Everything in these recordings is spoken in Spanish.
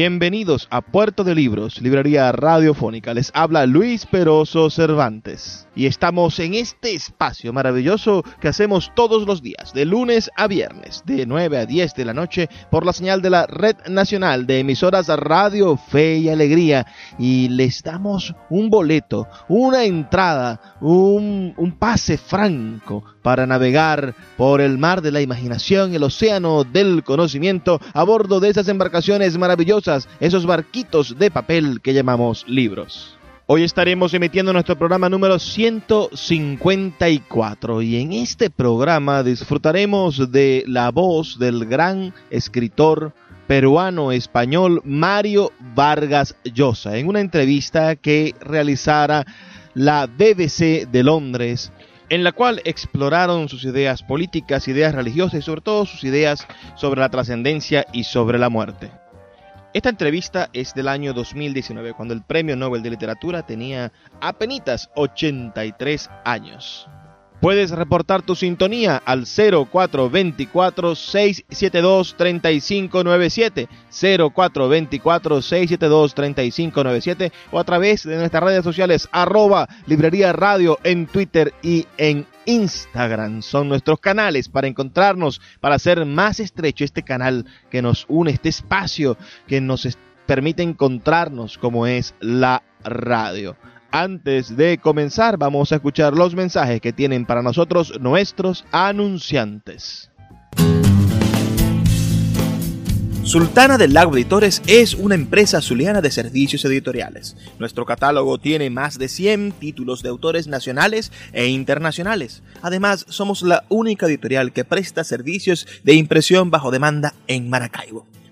Bienvenidos a Puerto de Libros, Librería Radiofónica. Les habla Luis Peroso Cervantes. Y estamos en este espacio maravilloso que hacemos todos los días, de lunes a viernes, de 9 a 10 de la noche, por la señal de la Red Nacional de Emisoras Radio Fe y Alegría. Y les damos un boleto, una entrada, un, un pase franco para navegar por el mar de la imaginación, el océano del conocimiento, a bordo de esas embarcaciones maravillosas, esos barquitos de papel que llamamos libros. Hoy estaremos emitiendo nuestro programa número 154 y en este programa disfrutaremos de la voz del gran escritor peruano español Mario Vargas Llosa en una entrevista que realizara la BBC de Londres en la cual exploraron sus ideas políticas, ideas religiosas y sobre todo sus ideas sobre la trascendencia y sobre la muerte. Esta entrevista es del año 2019, cuando el Premio Nobel de Literatura tenía apenas 83 años. Puedes reportar tu sintonía al 0424-672-3597, 0424-672-3597 o a través de nuestras redes sociales arroba librería radio en Twitter y en Instagram. Son nuestros canales para encontrarnos, para hacer más estrecho este canal que nos une, este espacio que nos permite encontrarnos como es la radio. Antes de comenzar, vamos a escuchar los mensajes que tienen para nosotros nuestros anunciantes. Sultana del Lago Editores es una empresa zuliana de servicios editoriales. Nuestro catálogo tiene más de 100 títulos de autores nacionales e internacionales. Además, somos la única editorial que presta servicios de impresión bajo demanda en Maracaibo.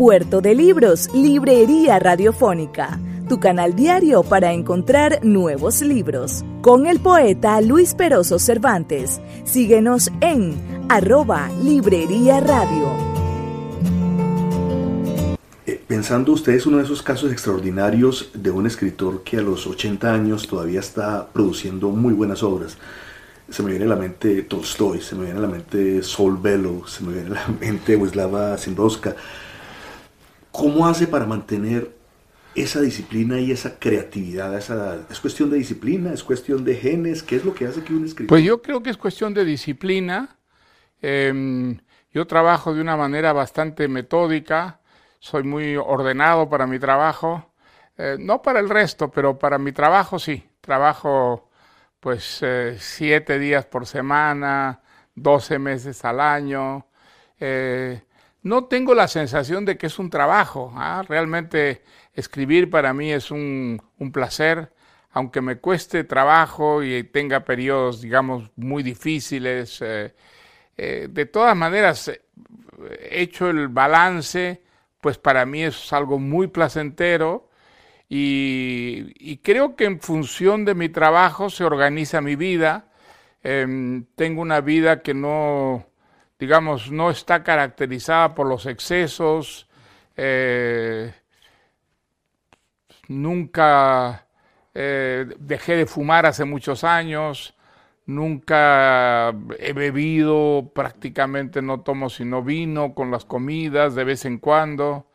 Puerto de Libros, Librería Radiofónica, tu canal diario para encontrar nuevos libros. Con el poeta Luis Peroso Cervantes. Síguenos en arroba Librería Radio. Eh, pensando usted es uno de esos casos extraordinarios de un escritor que a los 80 años todavía está produciendo muy buenas obras. Se me viene a la mente Tolstoy, se me viene a la mente Sol Bellow, se me viene a la mente Wisława Szymborska. ¿Cómo hace para mantener esa disciplina y esa creatividad ¿Es cuestión de disciplina? ¿Es cuestión de genes? ¿Qué es lo que hace que un escritor? Pues yo creo que es cuestión de disciplina. Em, yo trabajo de una manera bastante metódica, soy muy ordenado para mi trabajo, eh, no para el resto, pero para mi trabajo sí. Trabajo pues eh, siete días por semana, doce meses al año. Eh, no tengo la sensación de que es un trabajo. ¿ah? Realmente escribir para mí es un, placer, aunque me cueste trabajo y tenga periodos, digamos, muy difíciles. Eh, eh, de todas maneras, eh, hecho el balance, pues para mí es algo muy placentero y, creo que en función de mi trabajo se organiza mi vida. Em, tengo una vida que no digamos, no está caracterizada por los excesos, eh, nunca eh, dejé de fumar hace muchos años, nunca he bebido, prácticamente no tomo sino vino con las comidas de vez en cuando,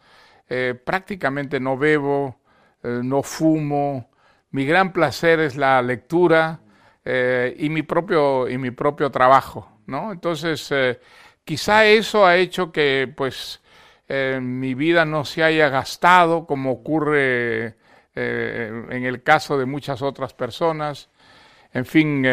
eh, prácticamente no bebo, no fumo, mi gran placer es la lectura y, mi propio, y mi propio trabajo, ¿no? Entonces, eh, quizá eso ha hecho que, pues, mi vida no se haya gastado como ocurre en el caso de muchas otras personas. En fin,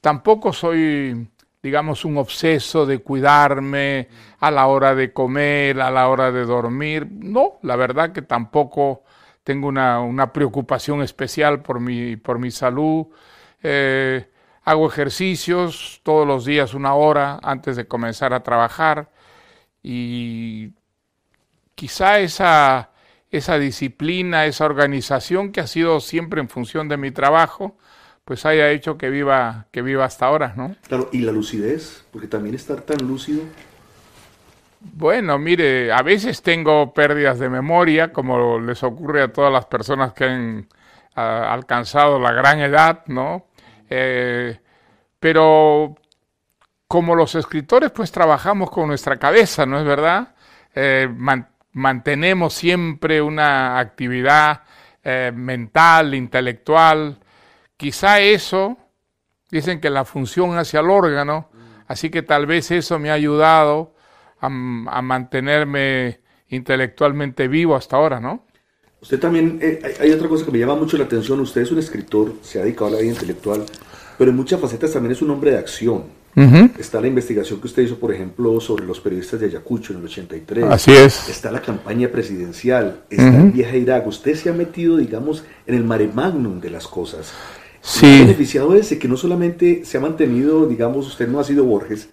tampoco soy digamos, un obseso de cuidarme a la hora de comer, a la hora de dormir. No, la verdad que tampoco tengo una, preocupación especial por mi, por mi salud. Eh, hago ejercicios todos los días una hora antes de comenzar a trabajar y quizá esa, esa disciplina, esa organización que ha sido siempre en función de mi trabajo, pues haya hecho que viva, que viva hasta ahora, ¿no? Claro, y la lucidez, porque también estar tan lúcido. Bueno, mire, a veces tengo pérdidas de memoria, como les ocurre a todas las personas que han alcanzado la gran edad, ¿no? Eh, pero como los escritores, pues trabajamos con nuestra cabeza, ¿no es verdad? Eh, mantenemos siempre una actividad eh, mental, intelectual, Quizá eso, dicen que la función hacia el órgano, así que tal vez eso me ha ayudado a, mantenerme intelectualmente vivo hasta ahora, ¿no? Usted también, eh, hay otra cosa que me llama mucho la atención, usted es un escritor, se ha dedicado a la vida intelectual, pero en muchas facetas también es un hombre de acción. Está la investigación que usted hizo, por ejemplo, sobre los periodistas de Ayacucho en el 83. Así es. Está la campaña presidencial, está el viaje a Irak. Usted se ha metido, digamos, en el mare magnum de las cosas. Sí. beneficiado ese que no solamente se ha mantenido, digamos, usted no ha sido Borges,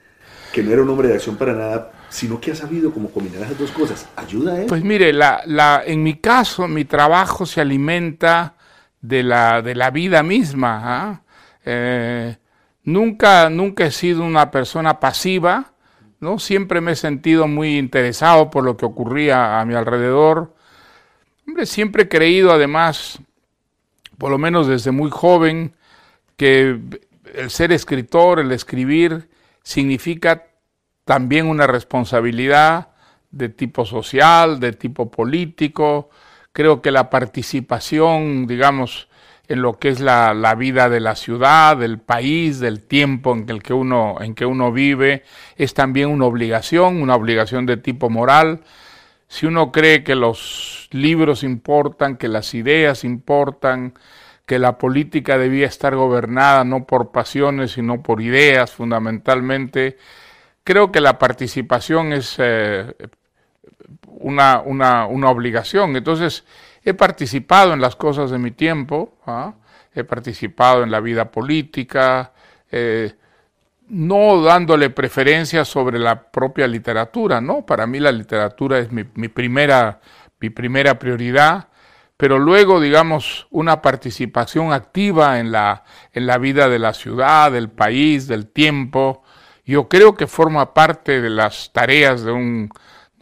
que no era un hombre de acción para nada, sino que ha sabido cómo combinar esas dos cosas. ¿Ayuda a? Pues mire, la, la, en mi caso, mi trabajo se alimenta de la, de la vida misma. ¿ah? Eh, nunca, nunca he sido una persona pasiva, ¿no? Siempre me he sentido muy interesado por lo que ocurría a mi alrededor. Hombre, siempre he creído, además, por lo menos desde muy joven, que el ser escritor, el escribir, significa también una responsabilidad de tipo social, de tipo político. Creo que la participación, digamos, en lo que es la, vida de la ciudad, del país, del tiempo en el que uno, en que uno vive, es también una obligación, una obligación de tipo moral. Si uno cree que los libros importan, que las ideas importan, que la política debía estar gobernada no por pasiones, sino por ideas fundamentalmente, creo que la participación es eh, una, una, una, obligación. Entonces, he participado en las cosas de mi tiempo, ¿ah? he participado en la vida política, eh, no dándole preferencia sobre la propia literatura, ¿no? Para mí la literatura es mi, primera, mi primera prioridad, pero luego, digamos, una participación activa en la, en la vida de la ciudad, del país, del tiempo, yo creo que forma parte de las tareas de un,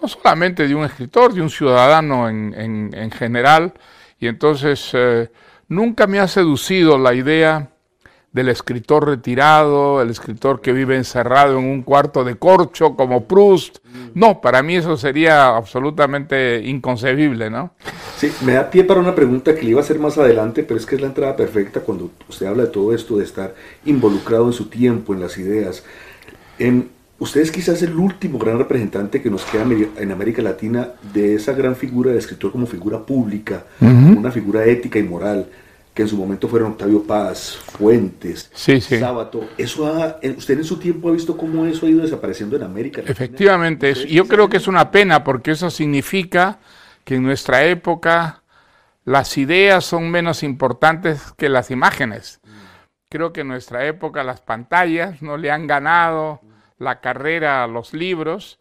no solamente de un escritor, de un ciudadano en, en, general, y entonces eh, nunca me ha seducido la idea del escritor retirado, el escritor que vive encerrado en un cuarto de corcho como Proust. No, para mí eso sería absolutamente inconcebible, ¿no? Sí, me da pie para una pregunta que le iba a hacer más adelante, pero es que es la entrada perfecta cuando usted habla de todo esto, de estar involucrado en su tiempo, en las ideas. En, usted es quizás el último gran representante que nos queda en América Latina de esa gran figura de escritor como figura pública, una figura ética y moral que en su momento fueron Octavio Paz, Fuentes, sí, Sábato. Eso ha, ¿Usted en su tiempo ha visto cómo eso ha ido desapareciendo en América? Efectivamente, yo creo que es una pena porque eso significa que en nuestra época las ideas son menos importantes que las imágenes. Creo que en nuestra época las pantallas no le han ganado la carrera a los libros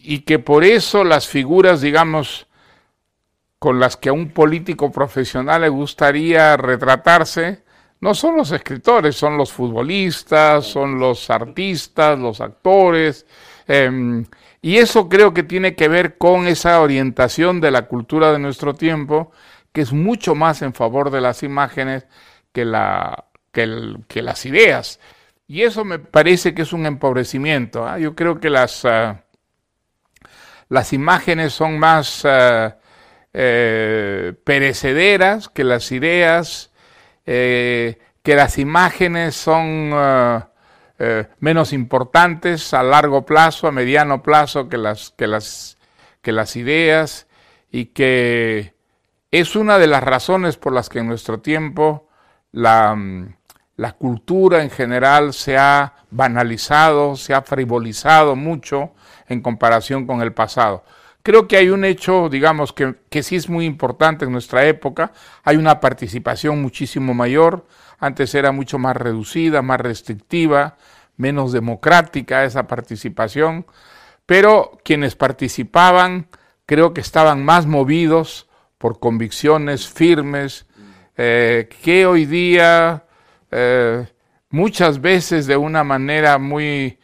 y que por eso las figuras, digamos, con las que a un político profesional le gustaría retratarse, no son los escritores, son los futbolistas, son los artistas, los actores. Em, y eso creo que tiene que ver con esa orientación de la cultura de nuestro tiempo, que es mucho más en favor de las imágenes que, la, que, las ideas. Y eso me parece que es un empobrecimiento. ¿ah? Yo creo que las, ah, las imágenes son más... Ah, eh, perecederas que las ideas eh, que las imágenes son menos importantes a largo plazo, a mediano plazo que las, que las, que las ideas y que es una de las razones por las que en nuestro tiempo la, mm, la cultura en general se ha banalizado, se ha frivolizado mucho en comparación con el pasado. Creo que hay un hecho, digamos, que, que, sí es muy importante en nuestra época. Hay una participación muchísimo mayor. Antes era mucho más reducida, más restrictiva, menos democrática esa participación. Pero quienes participaban creo que estaban más movidos por convicciones firmes eh, que hoy día eh, muchas veces de una manera muy,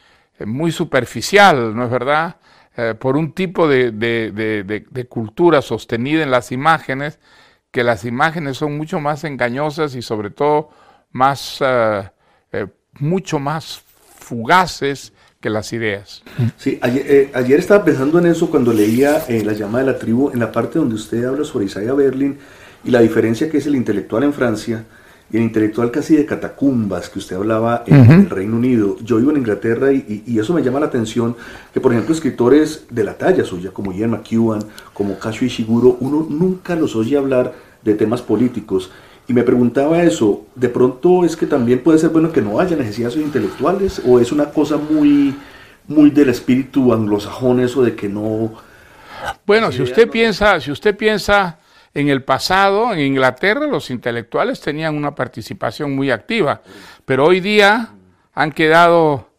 muy superficial, ¿no es verdad? Eh, por un tipo de, de, cultura sostenida en las imágenes, que las imágenes son mucho más engañosas y sobre todo más, eh, mucho más fugaces que las ideas. Sí, ayer, ayer, estaba pensando en eso cuando leía La llamada de la tribu, en la parte donde usted habla sobre Isaiah Berlin y la diferencia que es el intelectual en Francia el intelectual casi de catacumbas que usted hablaba en el Reino Unido. Yo vivo en Inglaterra y, eso me llama la atención que, por ejemplo, escritores de la talla suya, como Ian McEwan, como Kazuo Ishiguro, uno nunca los oye hablar de temas políticos. Y me preguntaba eso, ¿de pronto es que también puede ser bueno que no haya necesidad de intelectuales o es una cosa muy, muy del espíritu anglosajón eso de que no... Bueno, si usted piensa, si usted piensa en el pasado, en Inglaterra, los intelectuales tenían una participación muy activa, pero hoy día han quedado,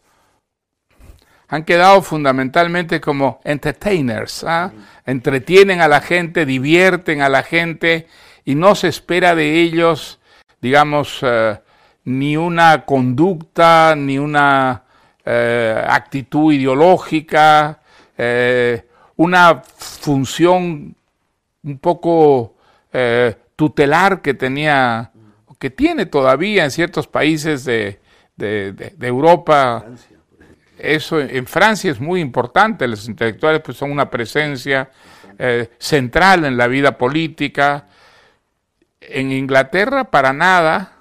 han quedado fundamentalmente como entertainers, ¿ah? entretienen a la gente, divierten a la gente y no se espera de ellos, digamos, eh, ni una conducta, ni una eh, actitud ideológica, eh, una función un poco eh, tutelar que tenía, que tiene todavía en ciertos países de, Europa. Eso en Francia es muy importante, los intelectuales pues son una presencia eh, central en la vida política. En Inglaterra para nada,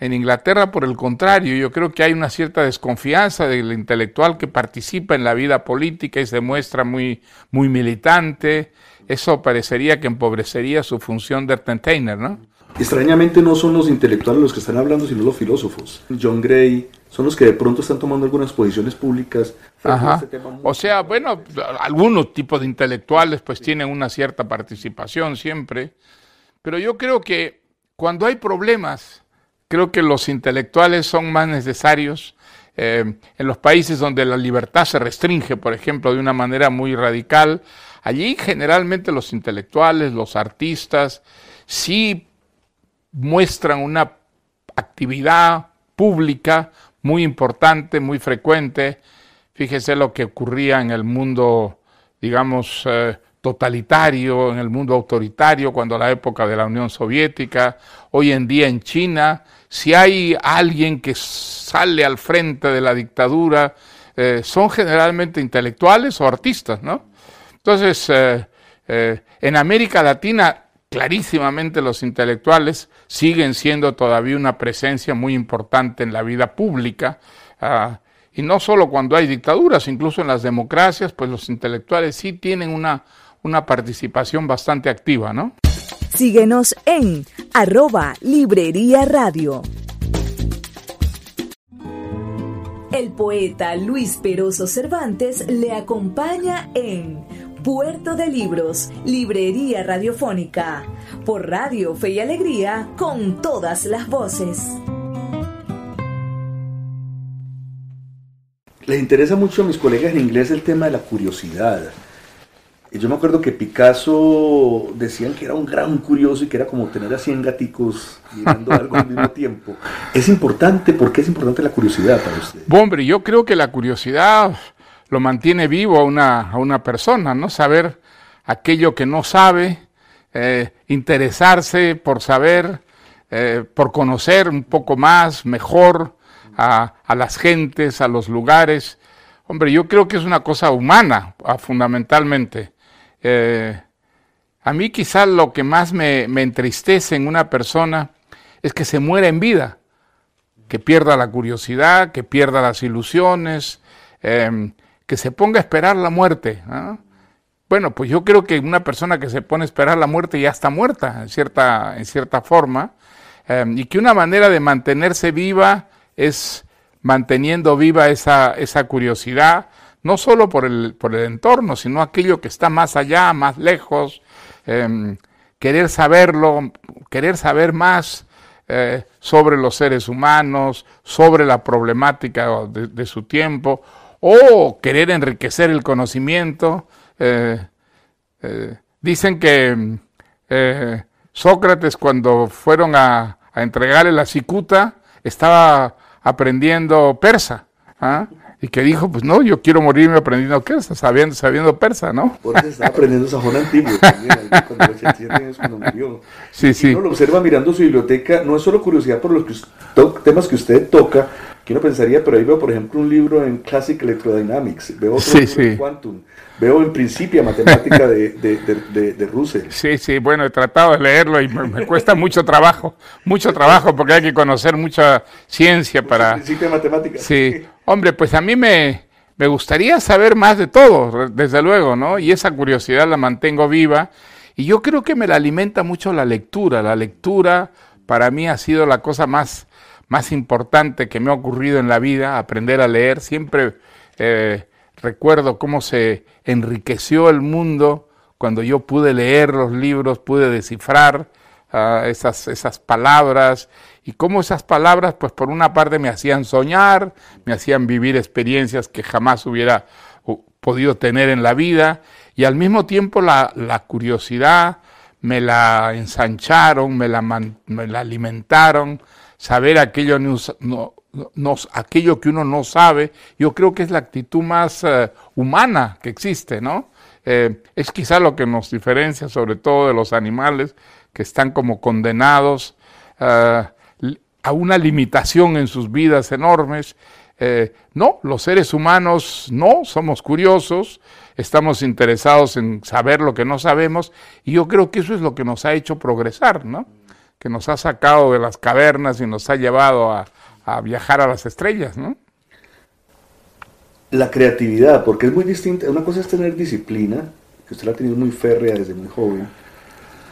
en Inglaterra, por el contrario, yo creo que hay una cierta desconfianza del intelectual que participa en la vida política y se muestra muy, muy militante, eso parecería que empobrecería su función de entertainer, ¿no? Extrañamente no son los intelectuales los que están hablando, sino los filósofos. John Gray son los que de pronto están tomando algunas posiciones públicas. Este o sea, bueno, algunos tipos de intelectuales pues tienen una cierta participación siempre, pero yo creo que cuando hay problemas, creo que los intelectuales son más necesarios. Eh, en los países donde la libertad se restringe, por ejemplo, de una manera muy radical, Allí generalmente los intelectuales, los artistas, sí muestran una actividad pública muy importante, muy frecuente. Fíjese lo que ocurría en el mundo, digamos, eh, totalitario, en el mundo autoritario, cuando la época de la Unión Soviética, hoy en día en China, si hay alguien que sale al frente de la dictadura, eh, son generalmente intelectuales o artistas, ¿no? Entonces, eh, eh, en América Latina, clarísimamente los intelectuales siguen siendo todavía una presencia muy importante en la vida pública. Ah, y no solo cuando hay dictaduras, incluso en las democracias, pues los intelectuales sí tienen una, una participación bastante activa, ¿no? Síguenos en arroba Librería Radio. El poeta Luis Peroso Cervantes le acompaña en Puerto de Libros, Librería Radiofónica, por Radio Fe y Alegría, con todas las voces. Les interesa mucho a mis colegas en inglés el tema de la curiosidad. Yo me acuerdo que Picasso decían que era un gran curioso y que era como tener a 100 gaticos mirando algo al mismo tiempo. Es importante, ¿por qué es importante la curiosidad para usted? Hombre, yo creo que la curiosidad lo mantiene vivo a una, a una persona, ¿no? Saber aquello que no sabe, eh, interesarse por saber, eh, por conocer un poco más, mejor a, a, las gentes, a los lugares. Hombre, yo creo que es una cosa humana, ah, fundamentalmente. Eh, a mí quizás lo que más me, me, entristece en una persona es que se muera en vida, que pierda la curiosidad, que pierda las ilusiones, em, que se ponga a esperar la muerte. Bueno, pues yo creo que una persona que se pone a esperar la muerte ya está muerta, en cierta, en cierta forma, em, y que una manera de mantenerse viva es manteniendo viva esa, esa curiosidad, no solo por el, por el entorno, sino aquello que está más allá, más lejos, em, querer saberlo, querer saber más eh, sobre los seres humanos, sobre la problemática de, su tiempo, o querer enriquecer el conocimiento. Eh, eh, dicen que Sócrates cuando fueron a, a entregarle la cicuta estaba aprendiendo persa. ¿ah? y que dijo, pues no, yo quiero morirme aprendiendo persa, sabiendo, sabiendo persa, ¿no? Por eso estaba aprendiendo sajón antiguo también, cuando 87 años cuando murió. Sí, sí. uno lo observa mirando su biblioteca, no es solo curiosidad por los temas que usted toca, que uno pensaría, pero ahí veo, por ejemplo, un libro en Classic Electrodynamics, veo otro libro en Quantum, veo en Principia Matemática de, de, de, Russell. Sí, sí, bueno, he tratado de leerlo y me, cuesta mucho trabajo, mucho trabajo porque hay que conocer mucha ciencia para... Principia Matemática. Sí, hombre, pues a mí me, me gustaría saber más de todo, desde luego, ¿no? Y esa curiosidad la mantengo viva y yo creo que me la alimenta mucho la lectura. La lectura para mí ha sido la cosa más más importante que me ha ocurrido en la vida, aprender a leer. Siempre eh, recuerdo cómo se enriqueció el mundo cuando yo pude leer los libros, pude descifrar ah, esas, esas palabras y cómo esas palabras, pues por una parte me hacían soñar, me hacían vivir experiencias que jamás hubiera podido tener en la vida y al mismo tiempo la, la curiosidad me la ensancharon, me la, me la alimentaron, saber aquello, no, aquello que uno no sabe, yo creo que es la actitud más eh, humana que existe, ¿no? Eh, es quizá lo que nos diferencia sobre todo de los animales que están como condenados eh, a una limitación en sus vidas enormes. no, los seres humanos no, somos curiosos, estamos interesados en saber lo que no sabemos y yo creo que eso es lo que nos ha hecho progresar, ¿no? Que nos ha sacado de las cavernas y nos ha llevado a, viajar a las estrellas, ¿no? La creatividad, porque es muy distinta. Una cosa es tener disciplina, que usted la ha tenido muy férrea desde muy joven,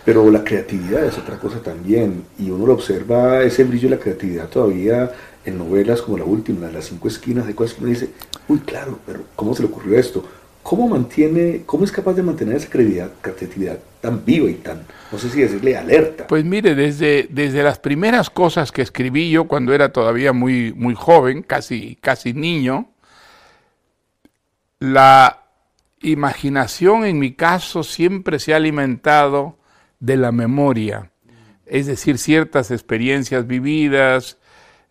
pero la creatividad es otra cosa también. Y uno lo observa ese brillo de la creatividad todavía en novelas como la última, Las cinco esquinas, de cosas que uno dice, uy, claro, pero ¿cómo se le ocurrió esto? ¿Cómo mantiene, cómo es capaz de mantener esa creatividad, tan viva y tan, no sé si decirle, alerta? Pues mire, desde, desde las primeras cosas que escribí yo cuando era todavía muy, muy joven, casi, casi niño, la imaginación en mi caso siempre se ha alimentado de la memoria, es decir, ciertas experiencias vividas,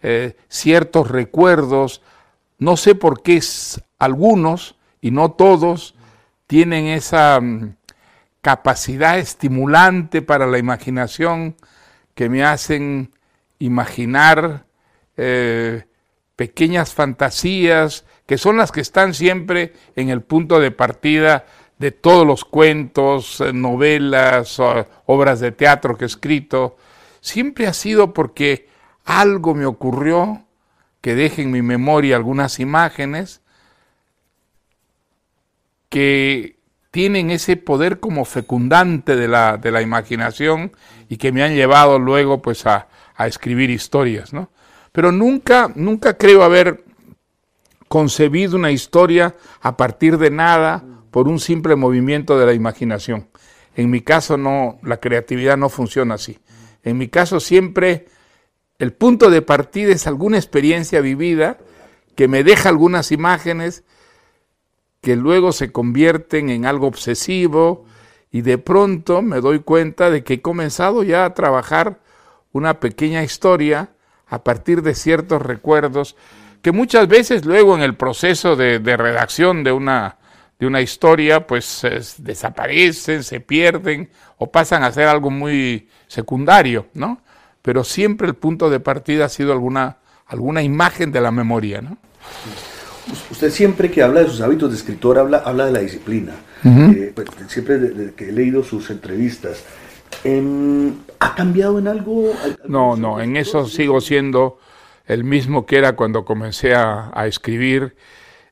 eh, ciertos recuerdos, no sé por qué algunos y no todos tienen esa mm, capacidad estimulante para la imaginación que me hacen imaginar eh, pequeñas fantasías que son las que están siempre en el punto de partida de todos los cuentos, eh, novelas, obras de teatro que he escrito. Siempre ha sido porque algo me ocurrió que deje en mi memoria algunas imágenes que tienen ese poder como fecundante de la, de la imaginación y que me han llevado luego pues a, a escribir historias, ¿no? Pero nunca, nunca creo haber concebido una historia a partir de nada por un simple movimiento de la imaginación. En mi caso no, la creatividad no funciona así. En mi caso siempre el punto de partida es alguna experiencia vivida que me deja algunas imágenes que luego se convierten en algo obsesivo y de pronto me doy cuenta de que he comenzado ya a trabajar una pequeña historia a partir de ciertos recuerdos que muchas veces luego en el proceso de, redacción de una, de una historia pues desaparecen, se pierden o pasan a ser algo muy secundario, ¿no? Pero siempre el punto de partida ha sido alguna, alguna imagen de la memoria, ¿no? Usted siempre que habla de sus hábitos de escritor habla, habla de la disciplina. Eh, pues, siempre que he leído sus entrevistas, Em, ¿Ha cambiado en algo? No, no, en eso sigo siendo el mismo que era cuando comencé a, escribir.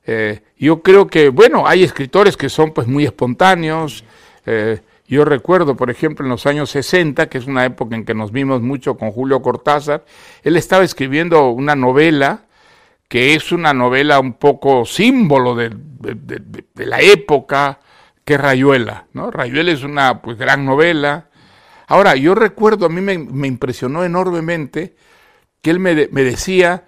Eh, yo creo que, bueno, hay escritores que son pues muy espontáneos. Eh, yo recuerdo, por ejemplo, en los años 60, que es una época en que nos vimos mucho con Julio Cortázar, él estaba escribiendo una novela que es una novela un poco símbolo de, la época, que es Rayuela. ¿no? Rayuela es una pues, gran novela. Ahora, yo recuerdo, a mí me, impresionó enormemente que él me, me decía,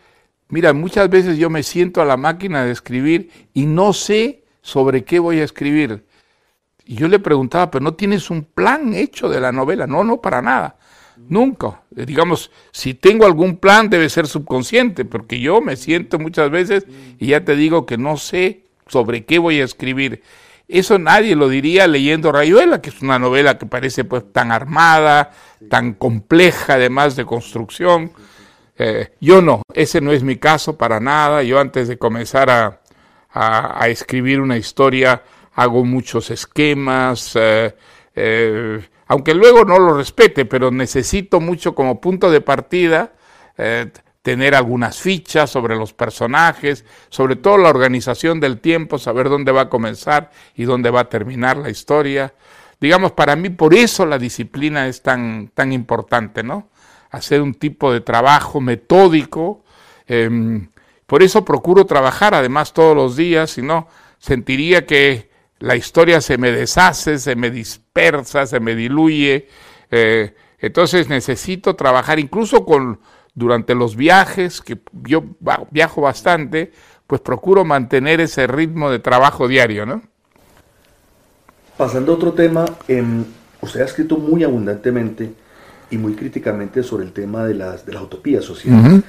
mira, muchas veces yo me siento a la máquina de escribir y no sé sobre qué voy a escribir. Y yo le preguntaba, pero no tienes un plan hecho de la novela. No, no, para nada. Nunca. Eh, digamos, si tengo algún plan debe ser subconsciente, porque yo me siento muchas veces y ya te digo que no sé sobre qué voy a escribir. Eso nadie lo diría leyendo Rayuela, que es una novela que parece pues tan armada, tan compleja además de construcción. Eh, yo no, ese no es mi caso para nada. Yo antes de comenzar a, a, escribir una historia hago muchos esquemas. Eh, aunque luego no lo respete, pero necesito mucho como punto de partida eh, tener algunas fichas sobre los personajes, sobre todo la organización del tiempo, saber dónde va a comenzar y dónde va a terminar la historia. Digamos, para mí por eso la disciplina es tan, tan importante, ¿no? Hacer un tipo de trabajo metódico. Em, por eso procuro trabajar además todos los días, si no, sentiría que la historia se me deshace, se me dispersa, se me diluye. Eh, entonces necesito trabajar incluso con durante los viajes, que yo viajo bastante, pues procuro mantener ese ritmo de trabajo diario, ¿no? Pasando a otro tema, em, usted ha escrito muy abundantemente y muy críticamente sobre el tema de las, de las utopías sociales.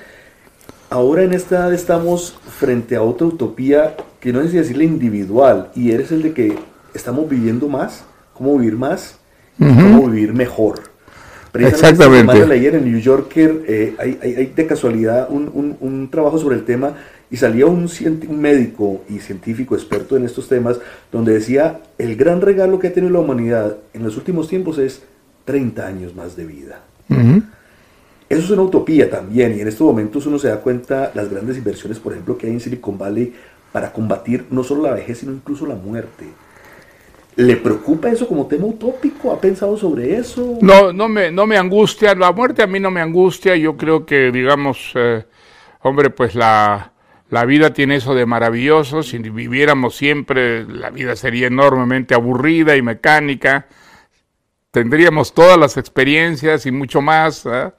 Ahora en esta edad estamos frente a otra utopía que no es decirle individual, y eres el de que estamos viviendo más, cómo vivir más, cómo vivir mejor. Exactamente. ayer en New Yorker eh, hay, hay, de casualidad un, un, un, trabajo sobre el tema y salía un, un, médico y científico experto en estos temas donde decía el gran regalo que ha tenido la humanidad en los últimos tiempos es 30 años más de vida. Eso es una utopía también y en estos momentos uno se da cuenta las grandes inversiones, por ejemplo, que hay en Silicon Valley para combatir no solo la vejez, sino incluso la muerte. ¿Le preocupa eso como tema utópico? ¿Ha pensado sobre eso? No, no me, no me angustia. La muerte a mí no me angustia. Yo creo que, digamos, eh, hombre, pues la, la vida tiene eso de maravilloso. Si viviéramos siempre, la vida sería enormemente aburrida y mecánica. Tendríamos todas las experiencias y mucho más. ¿eh?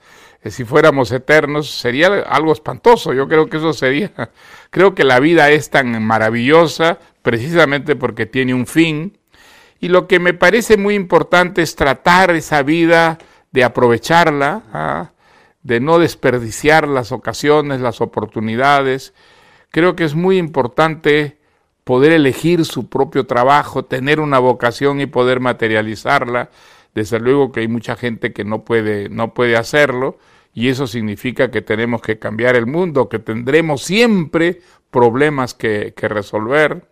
Si fuéramos eternos, sería algo espantoso. Yo creo que eso sería, creo que la vida es tan maravillosa precisamente porque tiene un fin. Y lo que me parece muy importante es tratar esa vida de aprovecharla, ¿ah? de no desperdiciar las ocasiones, las oportunidades. Creo que es muy importante poder elegir su propio trabajo, tener una vocación y poder materializarla. Desde luego que hay mucha gente que no puede, no puede hacerlo, y eso significa que tenemos que cambiar el mundo, que tendremos siempre problemas que, resolver.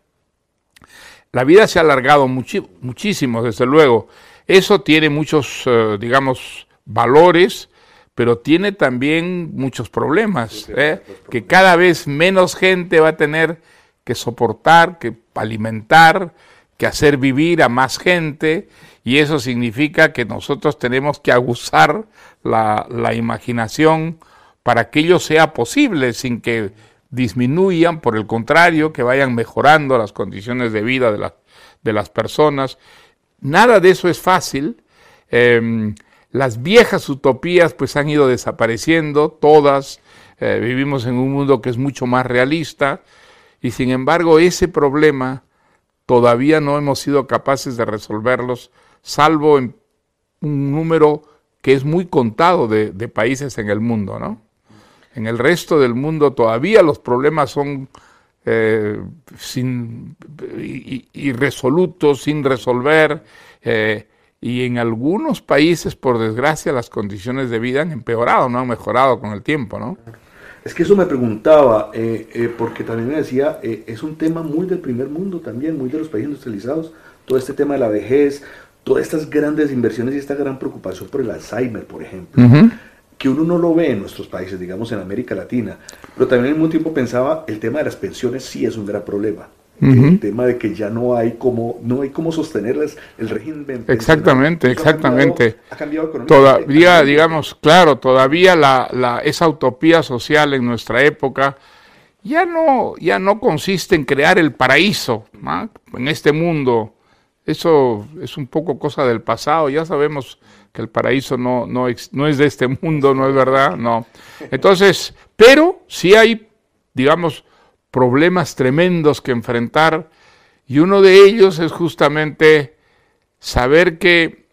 La vida se ha alargado muchísimo, desde luego. Eso tiene muchos, eh, digamos, valores, pero tiene también muchos problemas, ¿eh? que cada vez menos gente va a tener que soportar, que alimentar, que hacer vivir a más gente, y eso significa que nosotros tenemos que abusar la, imaginación para que ello sea posible sin que disminuyan, por el contrario, que vayan mejorando las condiciones de vida de, de las personas. Nada de eso es fácil. Em, las viejas utopías pues han ido desapareciendo, todas. Eh, vivimos en un mundo que es mucho más realista y sin embargo ese problema todavía no hemos sido capaces de resolverlos, salvo en un número que es muy contado de, países en el mundo, ¿no? En el resto del mundo todavía los problemas son eh, sin, irresolutos, sin resolver, eh, y en algunos países, por desgracia, las condiciones de vida han empeorado, no han mejorado con el tiempo, ¿no? Es que eso me preguntaba, eh, porque también me decía, es un tema muy del primer mundo también, muy de los países industrializados, todo este tema de la vejez, todas estas grandes inversiones y esta gran preocupación por el Alzheimer, por ejemplo, que uno no lo ve en nuestros países, digamos en América Latina, pero también al mismo tiempo pensaba, el tema de las pensiones sí es un gran problema. El tema de que ya no hay como no hay cómo sostenerlas el régimen. Exactamente, exactamente. Ha cambiado, Todavía, digamos, claro, todavía la, la, esa utopía social en nuestra época ya no, ya no consiste en crear el paraíso en este mundo. Eso es un poco cosa del pasado. Ya sabemos que el paraíso no, no, no es de este mundo, ¿no es verdad? No. Entonces, pero sí hay, digamos, problemas tremendos que enfrentar y uno de ellos es justamente saber que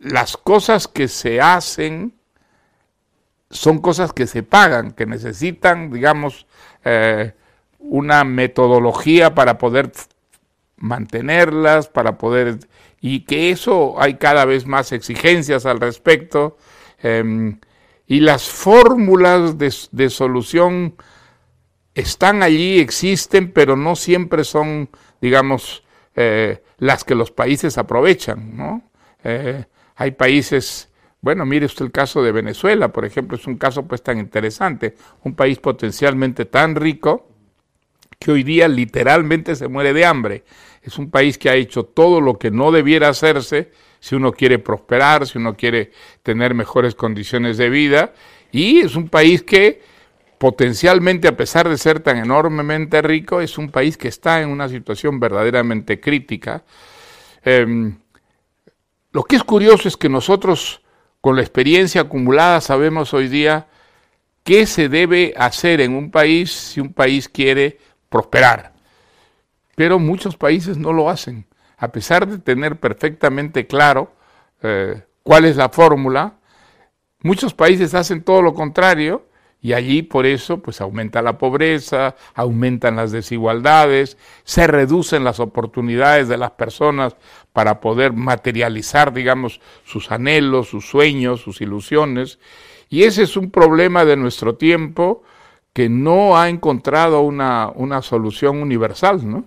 las cosas que se hacen son cosas que se pagan, que necesitan, digamos, eh, una metodología para poder mantenerlas, para poder... y que eso hay cada vez más exigencias al respecto, em, y las fórmulas de, de solución están allí, existen, pero no siempre son, digamos, eh, las que los países aprovechan, ¿no? Eh, hay países, bueno, mire usted el caso de Venezuela, por ejemplo, es un caso pues tan interesante, un país potencialmente tan rico que hoy día literalmente se muere de hambre. Es un país que ha hecho todo lo que no debiera hacerse si uno quiere prosperar, si uno quiere tener mejores condiciones de vida, y es un país que potencialmente, a pesar de ser tan enormemente rico, es un país que está en una situación verdaderamente crítica. Em, lo que es curioso es que nosotros, con la experiencia acumulada, sabemos hoy día qué se debe hacer en un país si un país quiere prosperar. Pero muchos países no lo hacen. A pesar de tener perfectamente claro eh, cuál es la fórmula, muchos países hacen todo lo contrario y allí por eso pues aumenta la pobreza, aumentan las desigualdades, se reducen las oportunidades de las personas para poder materializar, digamos, sus anhelos, sus sueños, sus ilusiones. Y ese es un problema de nuestro tiempo que no ha encontrado una, una solución universal, ¿no?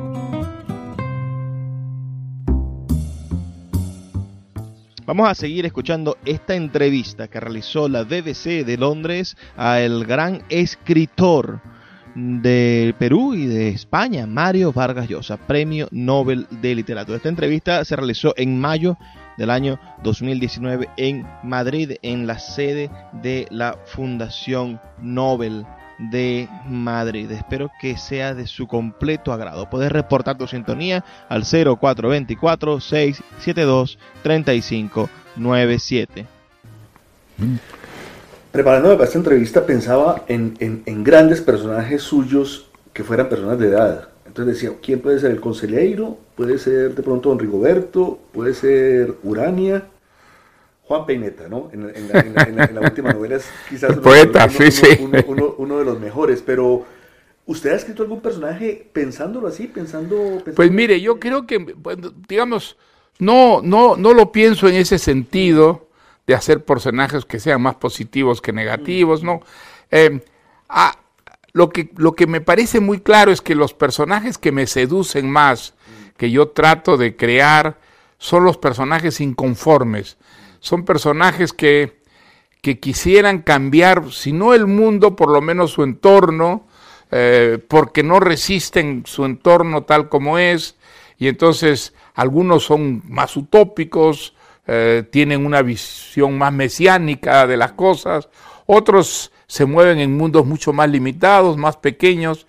Vamos a seguir escuchando esta entrevista que realizó la BBC de Londres a el gran escritor de Perú y de España, Mario Vargas Llosa, Premio Nobel de Literatura. Esta entrevista se realizó en mayo del año 2019 en Madrid, en la sede de la Fundación Nobel de Madrid. Espero que sea de su completo agrado. Puedes reportar tu sintonía al 0424 672 3597 preparándome para esta entrevista pensaba en, grandes personajes suyos que fueran personas de edad. Entonces decía, ¿quién puede ser el conselheiro? Puede ser de pronto don Rigoberto, puede ser Urania, Juan Peineta, ¿no? En, la, última novela es quizás uno, poeta, sí, sí. uno, de los mejores, pero ¿usted ha escrito algún personaje pensándolo así, pensando... pues mire, yo creo que, digamos, no, no, no lo pienso en ese sentido de hacer personajes que sean más positivos que negativos, ¿no? Eh, lo, que, lo que me parece muy claro es que los personajes que me seducen más, que yo trato de crear, son los personajes inconformes. Son personajes que, que quisieran cambiar, si no el mundo, por lo menos su entorno, eh, porque no resisten su entorno tal como es, y entonces algunos son más utópicos, eh, tienen una visión más mesiánica de las cosas, otros se mueven en mundos mucho más limitados, más pequeños,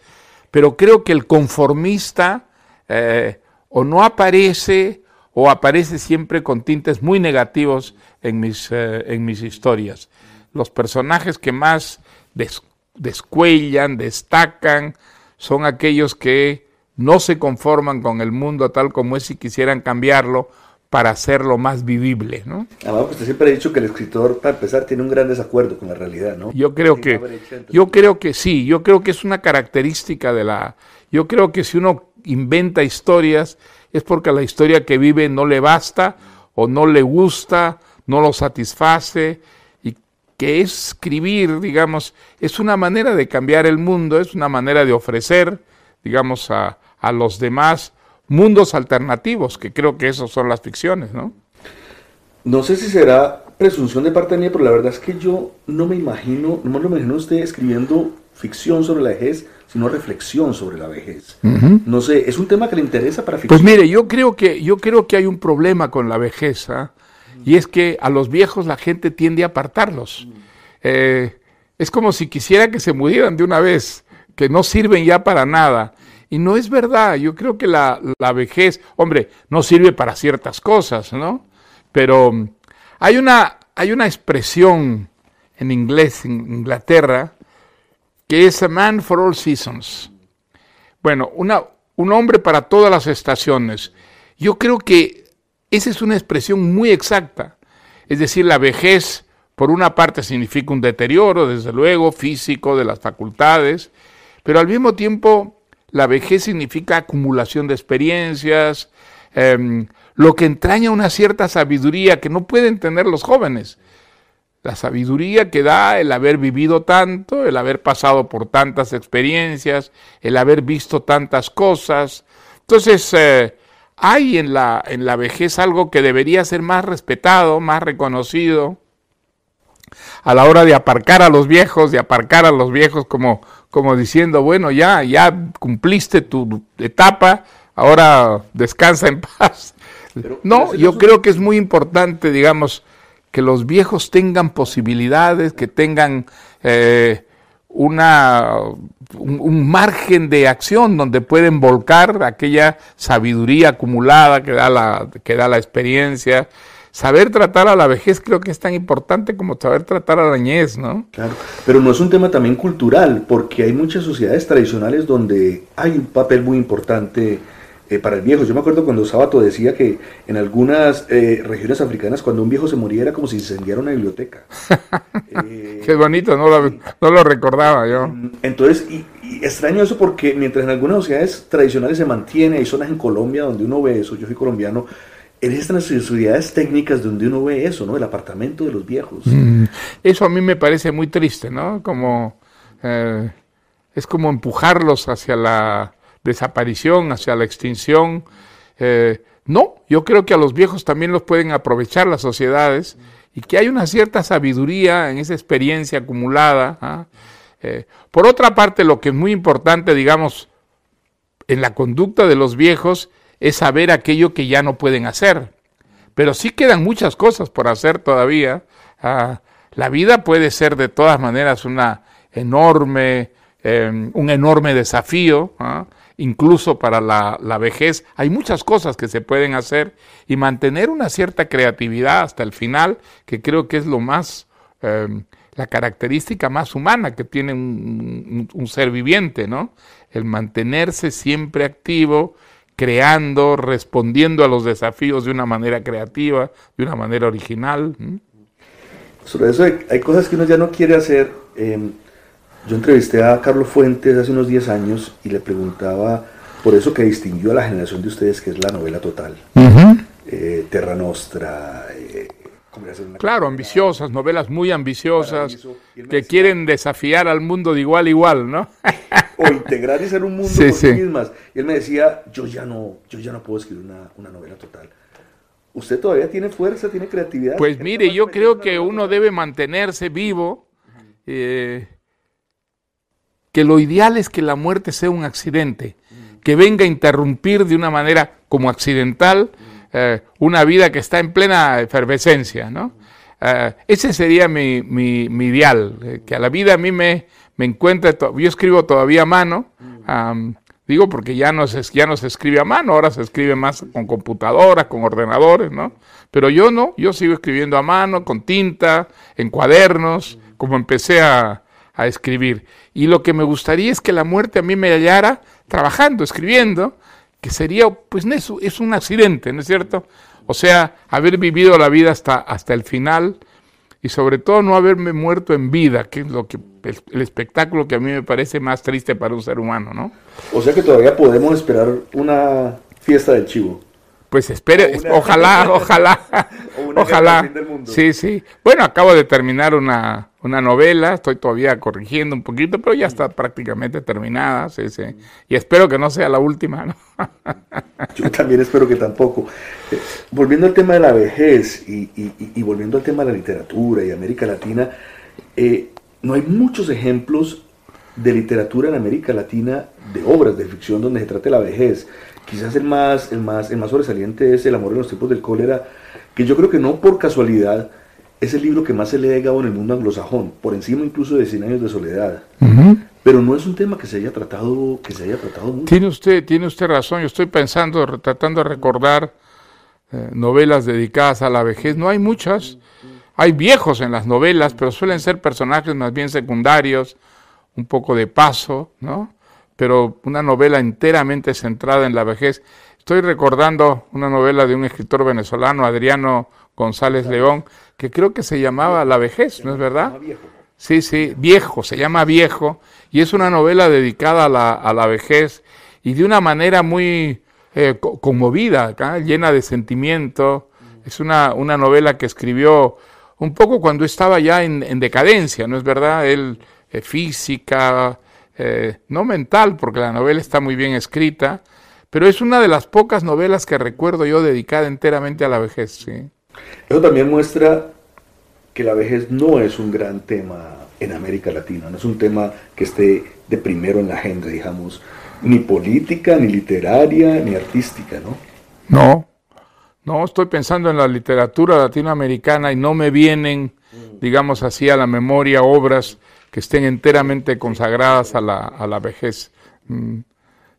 pero creo que el conformista eh, o no aparece o aparece siempre con tintes muy negativos en mis, eh, en mis historias. Los personajes que más descuellan, destacan, son aquellos que no se conforman con el mundo tal como es y quisieran cambiarlo, para hacerlo más vivible, ¿no? Además, usted siempre ha dicho que el escritor, para empezar, tiene un gran desacuerdo con la realidad, ¿no? Yo creo que, yo creo que sí, yo creo que es una característica de la, yo creo que si uno inventa historias es porque la historia que vive no le basta o no le gusta, no lo satisface y que escribir, digamos, es una manera de cambiar el mundo, es una manera de ofrecer, digamos, a, a los demás mundos alternativos, que creo que esos son las ficciones, ¿no? No sé si será presunción de parte mía, pero la verdad es que yo no me imagino, no me lo imagino usted escribiendo ficción sobre la vejez, sino reflexión sobre la vejez. No sé, ¿es un tema que le interesa para ficción? Pues mire, yo creo que, yo creo que hay un problema con la vejez, ¿ah? y es que a los viejos la gente tiende a apartarlos. Eh, es como si quisiera que se murieran de una vez, que no sirven ya para nada. Y no es verdad, yo creo que la, vejez, hombre, no sirve para ciertas cosas, ¿no? Pero mm, hay una, hay una expresión en inglés, en Inglaterra, que es a man for all seasons. Bueno, una, un hombre para todas las estaciones. Yo creo que esa es una expresión muy exacta. Es decir, la vejez, por una parte, significa un deterioro, desde luego, físico de las facultades, pero al mismo tiempo la vejez significa acumulación de experiencias, em, lo que entraña una cierta sabiduría que no pueden tener los jóvenes. La sabiduría que da el haber vivido tanto, el haber pasado por tantas experiencias, el haber visto tantas cosas. Entonces, eh, hay en la, en la vejez algo que debería ser más respetado, más reconocido, a la hora de aparcar a los viejos, de aparcar a los viejos como, como diciendo, bueno, ya, ya cumpliste tu etapa, ahora descansa en paz. no, yo creo que es muy importante, digamos, que los viejos tengan posibilidades, que tengan eh, una, un, margen de acción donde pueden volcar aquella sabiduría acumulada que da la, que da la experiencia, saber tratar a la vejez creo que es tan importante como saber tratar a la niñez, ¿no? Claro, pero no es un tema también cultural, porque hay muchas sociedades tradicionales donde hay un papel muy importante eh, para el viejo. Yo me acuerdo cuando Sábato decía que en algunas eh, regiones africanas cuando un viejo se moría era como si incendiara una biblioteca. eh, Qué bonito, no lo, no lo recordaba yo. Entonces, y, y, extraño eso porque mientras en algunas sociedades tradicionales se mantiene, hay zonas en Colombia donde uno ve eso, yo soy colombiano, en estas unidades técnicas donde uno ve eso, ¿no? El apartamento de los viejos. Mm, eso a mí me parece muy triste, ¿no? Como eh, es como empujarlos hacia la desaparición, hacia la extinción. Eh, no, yo creo que a los viejos también los pueden aprovechar las sociedades y que hay una cierta sabiduría en esa experiencia acumulada. ¿ah? Eh, por otra parte, lo que es muy importante, digamos, en la conducta de los viejos es saber aquello que ya no pueden hacer. Pero sí quedan muchas cosas por hacer todavía. Ah, la vida puede ser de todas maneras una enorme, em, un enorme desafío, ¿ah? Incluso para la, vejez. Hay muchas cosas que se pueden hacer y mantener una cierta creatividad hasta el final, que creo que es lo más, em, la característica más humana que tiene un, ser viviente, ¿no? El mantenerse siempre activo, creando, respondiendo a los desafíos de una manera creativa, de una manera original. Sobre eso hay, cosas que uno ya no quiere hacer. Em, yo entrevisté a Carlos Fuentes hace unos 10 años y le preguntaba por eso que distinguió a la generación de ustedes, que es la novela total. Eh, Terra Nostra. Eh, claro, ambiciosas, novelas muy ambiciosas, que quieren desafiar al mundo de igual a igual, ¿no? o integrar y ser un mundo por sí, mismas. Y él me decía, yo ya no, yo ya no puedo escribir una, novela total. ¿Usted todavía tiene fuerza, tiene creatividad? Pues mire, yo creo que uno debe mantenerse vivo. Eh, que lo ideal es que la muerte sea un accidente, que venga a interrumpir de una manera como accidental eh, una vida que está en plena efervescencia, ¿no? Eh, ese sería mi, mi, ideal, que a la vida a mí me, me encuentre, yo escribo todavía a mano, digo porque ya no, se, ya no se escribe a mano, ahora se escribe más con computadoras, con ordenadores, ¿no? Pero yo no, yo sigo escribiendo a mano, con tinta, en cuadernos, como empecé a, a escribir. Y lo que me gustaría es que la muerte a mí me hallara trabajando, escribiendo, que sería, pues, eso, es un accidente, ¿no es cierto? O sea, haber vivido la vida hasta, hasta el final y sobre todo no haberme muerto en vida, que es lo que el, espectáculo que a mí me parece más triste para un ser humano, ¿no? O sea que todavía podemos esperar una fiesta del chivo. Pues espere, ojalá, ojalá, ojalá. Sí, sí. Bueno, acabo de terminar una, una novela, estoy todavía corrigiendo un poquito, pero ya está prácticamente terminada, sí, sí. Y espero que no sea la última, ¿no? Yo también espero que tampoco. Eh, volviendo al tema de la vejez y, y, volviendo al tema de la literatura y América Latina, eh, no hay muchos ejemplos de literatura en América Latina de obras de ficción donde se trate la vejez. Quizás el más, el, más, el más sobresaliente es El amor en los tiempos del cólera, que yo creo que no por casualidad es el libro que más se lee en el mundo anglosajón, por encima incluso de Cien años de soledad. Pero no es un tema que se haya tratado, que se haya tratado mucho. Tiene usted, tiene usted razón. Yo estoy pensando, tratando de recordar eh, novelas dedicadas a la vejez. No hay muchas. Hay viejos en las novelas, pero suelen ser personajes más bien secundarios, un poco de paso, ¿no? Pero una novela enteramente centrada en la vejez. Estoy recordando una novela de un escritor venezolano, Adriano González León, que creo que se llamaba La vejez, ¿no es verdad? Sí, sí, viejo, se llama viejo, y es una novela dedicada a la, a la vejez y de una manera muy eh, conmovida, llena de sentimiento. Es una, una novela que escribió un poco cuando estaba ya en, decadencia, ¿no es verdad? Él, eh, física, eh, no mental, porque la novela está muy bien escrita, pero es una de las pocas novelas que recuerdo yo dedicada enteramente a la vejez. ¿sí? Eso también muestra que la vejez no es un gran tema en América Latina, no es un tema que esté de primero en la agenda, digamos, ni política, ni literaria, ni artística, ¿no? No, no, estoy pensando en la literatura latinoamericana y no me vienen, digamos así, a la memoria obras que estén enteramente consagradas a la, a la vejez. Mm,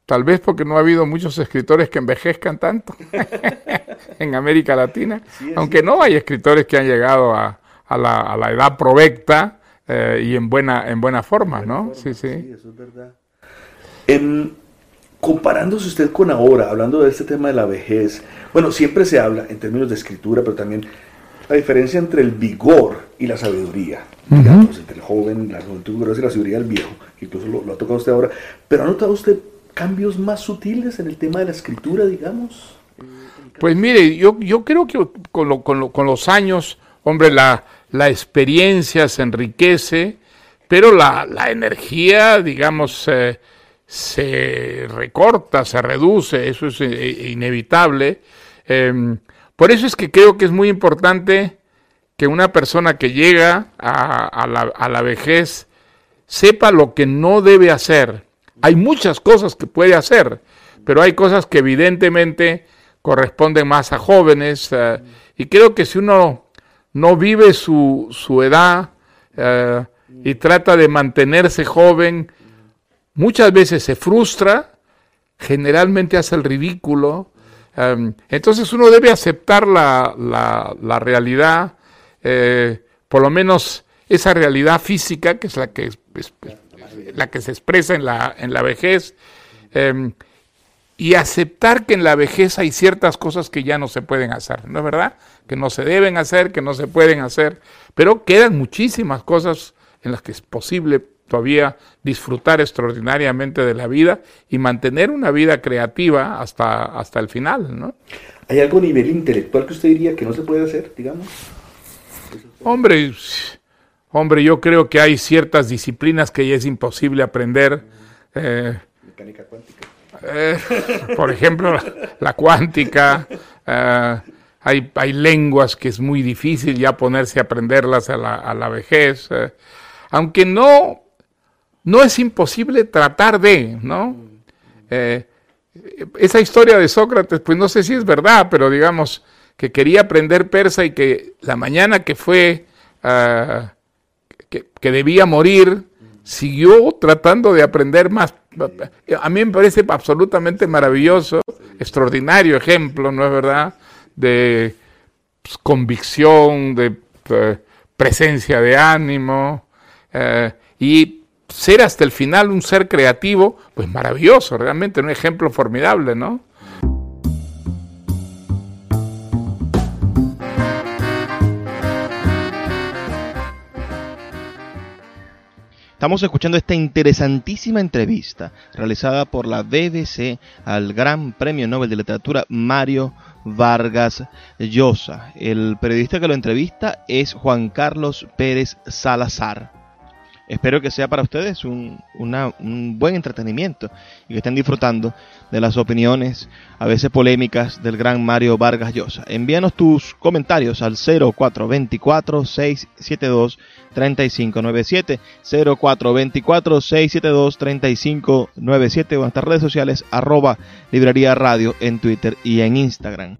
tal vez porque no ha habido muchos escritores que envejezcan tanto en América Latina, aunque no hay escritores que han llegado a, a, la, a la, edad provecta eh, y en buena, en buena forma, ¿no? sí, sí. Sí, eso es verdad. En, comparándose usted con ahora, hablando de este tema de la vejez, bueno, siempre se habla en términos de escritura, pero también la diferencia entre el vigor y la sabiduría, digamos, entre el joven, la juventud y la sabiduría del viejo, incluso lo, ha tocado usted ahora, pero ¿ha notado usted cambios más sutiles en el tema de la escritura, digamos? Pues mire, yo, yo creo que con, con, los años, hombre, la, la, experiencia se enriquece, pero la, la energía, digamos, eh, se recorta, se reduce, eso es eh, inevitable. Em, por eso es que creo que es muy importante que una persona que llega a, la, vejez sepa lo que no debe hacer. Hay muchas cosas que puede hacer, pero hay cosas que evidentemente corresponden más a jóvenes. Eh, y creo que si uno no vive su, edad eh, y trata de mantenerse joven, muchas veces se frustra, generalmente hace el ridículo, Em, entonces uno debe aceptar la, la, realidad, eh, por lo menos esa realidad física, que es la que, la que se expresa en la, en la vejez, em, y aceptar que en la vejez hay ciertas cosas que ya no se pueden hacer, ¿no es verdad? Que no se deben hacer, que no se pueden hacer, pero quedan muchísimas cosas en las que es posible todavía disfrutar extraordinariamente de la vida y mantener una vida creativa hasta, hasta el final, ¿no? ¿Hay algo a nivel intelectual que usted diría que no se puede hacer, digamos? Hombre, hombre, yo creo que hay ciertas disciplinas que ya es imposible aprender. Eh, Mecánica cuántica. Eh, por ejemplo, la, cuántica. Eh, hay, hay, lenguas que es muy difícil ya ponerse a aprenderlas a la, a la vejez. aunque no no es imposible tratar de, ¿no? Eh, esa historia de Sócrates, pues no sé si es verdad, pero digamos que quería aprender persa y que la mañana que fue, ah, que, debía morir, siguió tratando de aprender más. A mí me parece absolutamente maravilloso, extraordinario ejemplo, ¿no es verdad? De pues, convicción, de eh, presencia de ánimo. Eh, y ser hasta el final un ser creativo, pues maravilloso, realmente un ejemplo formidable, ¿no? Estamos escuchando esta interesantísima entrevista realizada por la BBC al Gran Premio Nobel de Literatura Mario Vargas Llosa. El periodista que lo entrevista es Juan Carlos Pérez Salazar. Espero que sea para ustedes un, buen entretenimiento y que estén disfrutando de las opiniones, a veces polémicas, del gran Mario Vargas Llosa. Envíanos tus comentarios al 0424-672-3597, 0424-672-3597 o en nuestras redes sociales arroba librería radio en Twitter y en Instagram.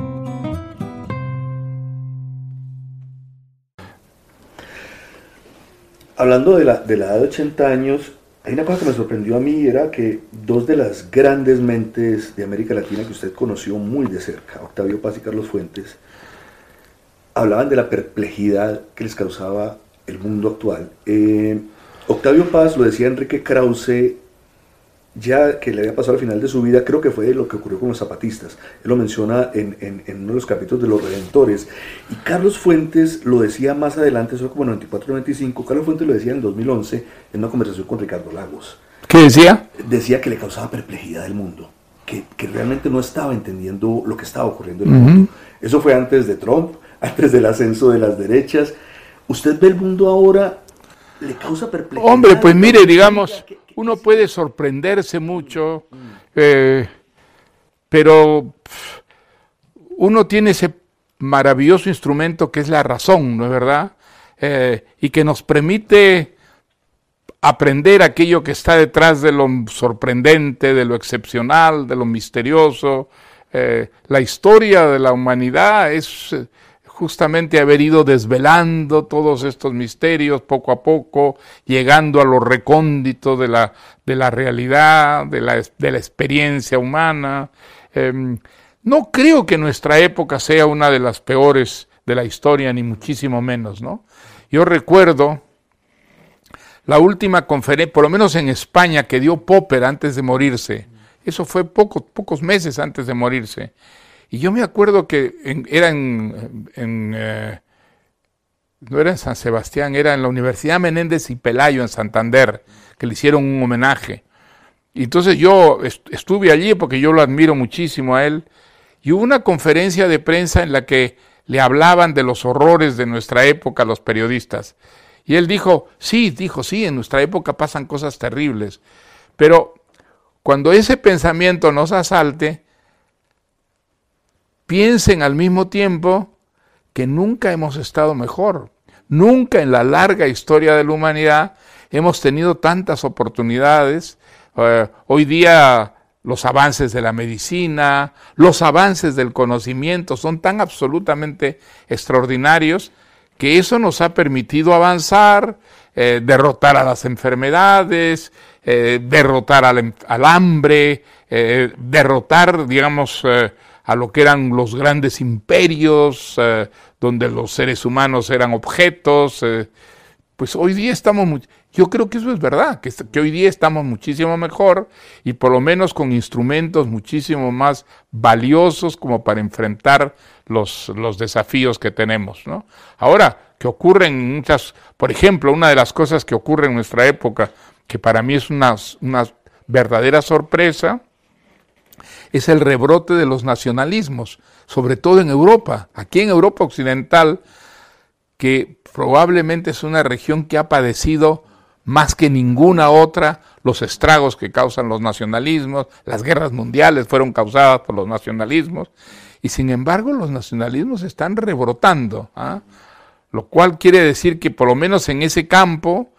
Hablando de la, de la edad de 80 años, hay una cosa que me sorprendió a mí, era que dos de las grandes mentes de América Latina que usted conoció muy de cerca, Octavio Paz y Carlos Fuentes, hablaban de la perplejidad que les causaba el mundo actual. Eh, Octavio Paz, lo decía Enrique Krause, ya que le había pasado al final de su vida, creo que fue lo que ocurrió con los zapatistas. Él lo menciona en, uno de los capítulos de Los Redentores. Y Carlos Fuentes lo decía más adelante, eso como en 94-95, Carlos Fuentes lo decía en 2011 en una conversación con Ricardo Lagos. ¿Qué decía? Decía que le causaba perplejidad el mundo, que, realmente no estaba entendiendo lo que estaba ocurriendo en el mundo. Eso fue antes de Trump, antes del ascenso de las derechas. ¿Usted ve el mundo ahora? ¿Le causa perplejidad? Hombre, pues mire, digamos uno puede sorprenderse mucho, eh, pero uno tiene ese maravilloso instrumento que es la razón, ¿no es verdad? Eh, y que nos permite aprender aquello que está detrás de lo sorprendente, de lo excepcional, de lo misterioso. Eh, la historia de la humanidad es justamente haber ido desvelando todos estos misterios poco a poco, llegando a lo recóndito de la, de la realidad, de la, de la experiencia humana. Em, no creo que nuestra época sea una de las peores de la historia, ni muchísimo menos, ¿no? Yo recuerdo la última conferencia, por lo menos en España, que dio Popper antes de morirse. Eso fue poco, pocos meses antes de morirse. Y yo me acuerdo que era en, eh, no era en San Sebastián, era en la Universidad Menéndez y Pelayo en Santander, que le hicieron un homenaje. Y entonces yo estuve allí porque yo lo admiro muchísimo a él. Y hubo una conferencia de prensa en la que le hablaban de los horrores de nuestra época a los periodistas. Y él dijo, sí, dijo, sí, en nuestra época pasan cosas terribles. Pero cuando ese pensamiento nos asalte, piensen al mismo tiempo que nunca hemos estado mejor. Nunca en la larga historia de la humanidad hemos tenido tantas oportunidades. Eh, hoy día los avances de la medicina, los avances del conocimiento son tan absolutamente extraordinarios que eso nos ha permitido avanzar, eh, derrotar a las enfermedades, eh, derrotar al, al hambre, derrotar, digamos, a lo que eran los grandes imperios, eh, donde los seres humanos eran objetos. Eh, pues hoy día estamos, yo creo que eso es verdad, que, hoy día estamos muchísimo mejor y por lo menos con instrumentos muchísimo más valiosos como para enfrentar los, los desafíos que tenemos. ¿no? Ahora, que ocurren muchas, por ejemplo, una de las cosas que ocurre en nuestra época, que para mí es una, una verdadera sorpresa, es el rebrote de los nacionalismos, sobre todo en Europa, aquí en Europa Occidental, que probablemente es una región que ha padecido más que ninguna otra los estragos que causan los nacionalismos, las guerras mundiales fueron causadas por los nacionalismos, y sin embargo los nacionalismos están rebrotando, ¿ah? lo cual quiere decir que por lo menos en ese campo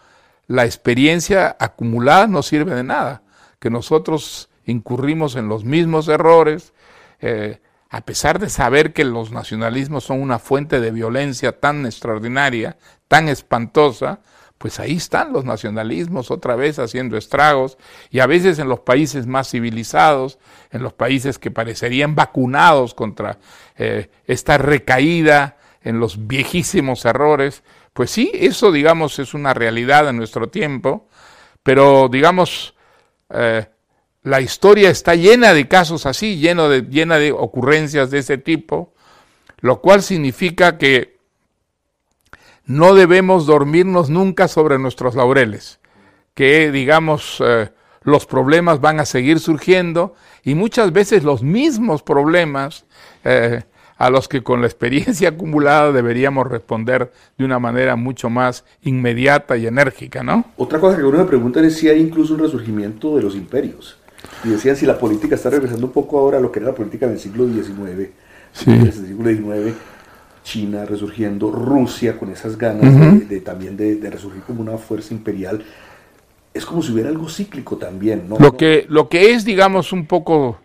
la experiencia acumulada no sirve de nada, que nosotros incurrimos en los mismos errores. Eh, a pesar de saber que los nacionalismos son una fuente de violencia tan extraordinaria, tan espantosa, pues ahí están los nacionalismos otra vez haciendo estragos y a veces en los países más civilizados, en los países que parecerían vacunados contra eh, esta recaída en los viejísimos errores, pues sí, eso digamos es una realidad en nuestro tiempo, pero digamos, eh, la historia está llena de casos así, llena de ocurrencias de ese tipo, lo cual significa que no debemos dormirnos nunca sobre nuestros laureles, que digamos eh, los problemas van a seguir surgiendo y muchas veces los mismos problemas eh, a los que con la experiencia acumulada deberíamos responder de una manera mucho más inmediata y enérgica, ¿no? Otra cosa que uno me pregunta es si hay incluso un resurgimiento de los imperios. Y decían si la política está regresando un poco ahora a lo que era la política del siglo XIX, sí. el siglo XIX, China resurgiendo, Rusia con esas ganas de, también de, resurgir como una fuerza imperial. Es como si hubiera algo cíclico también, ¿no? Lo que, lo que es, digamos, un poco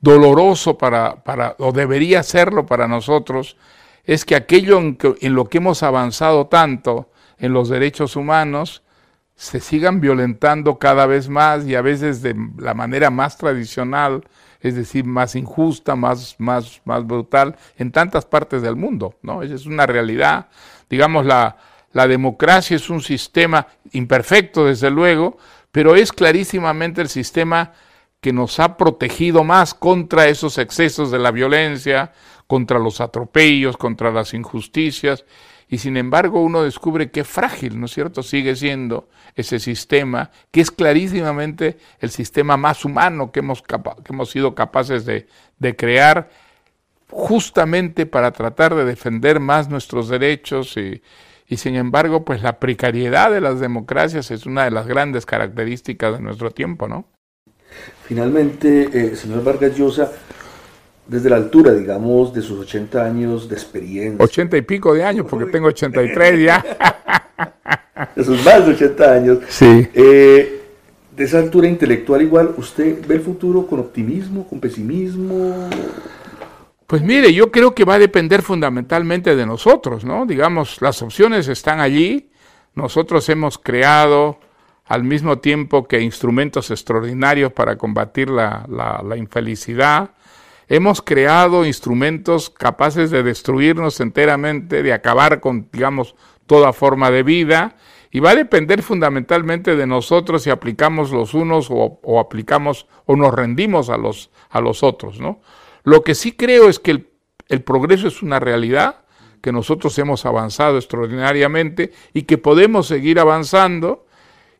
doloroso para, para, o debería serlo para nosotros, es que aquello en, en lo que hemos avanzado tanto en los derechos humanos, se sigan violentando cada vez más y a veces de la manera más tradicional, es decir, más injusta, más, más, más brutal en tantas partes del mundo, ¿no? Esa es una realidad. Digamos, la, la democracia es un sistema imperfecto, desde luego, pero es clarísimamente el sistema que nos ha protegido más contra esos excesos de la violencia, contra los atropellos, contra las injusticias, y sin embargo uno descubre que frágil, ¿no es cierto?, sigue siendo ese sistema, que es clarísimamente el sistema más humano que hemos, sido capaces de, crear justamente para tratar de defender más nuestros derechos y, y sin embargo, pues la precariedad de las democracias es una de las grandes características de nuestro tiempo, ¿no? Finalmente, eh, señor Vargas Llosa, desde la altura, digamos, de sus 80 años de experiencia. 80 y pico de años, porque tengo 83 ya. de sus más de 80 años. Sí. Eh, de esa altura intelectual igual, ¿usted ve el futuro con optimismo, con pesimismo? Pues mire, yo creo que va a depender fundamentalmente de nosotros, ¿no? Digamos, las opciones están allí, nosotros hemos creado al mismo tiempo que instrumentos extraordinarios para combatir la, la, la infelicidad, hemos creado instrumentos capaces de destruirnos enteramente, de acabar con, digamos, toda forma de vida, y va a depender fundamentalmente de nosotros si aplicamos los unos o, aplicamos o nos rendimos a los, a los otros, ¿no? Lo que sí creo es que el, el progreso es una realidad, que nosotros hemos avanzado extraordinariamente y que podemos seguir avanzando,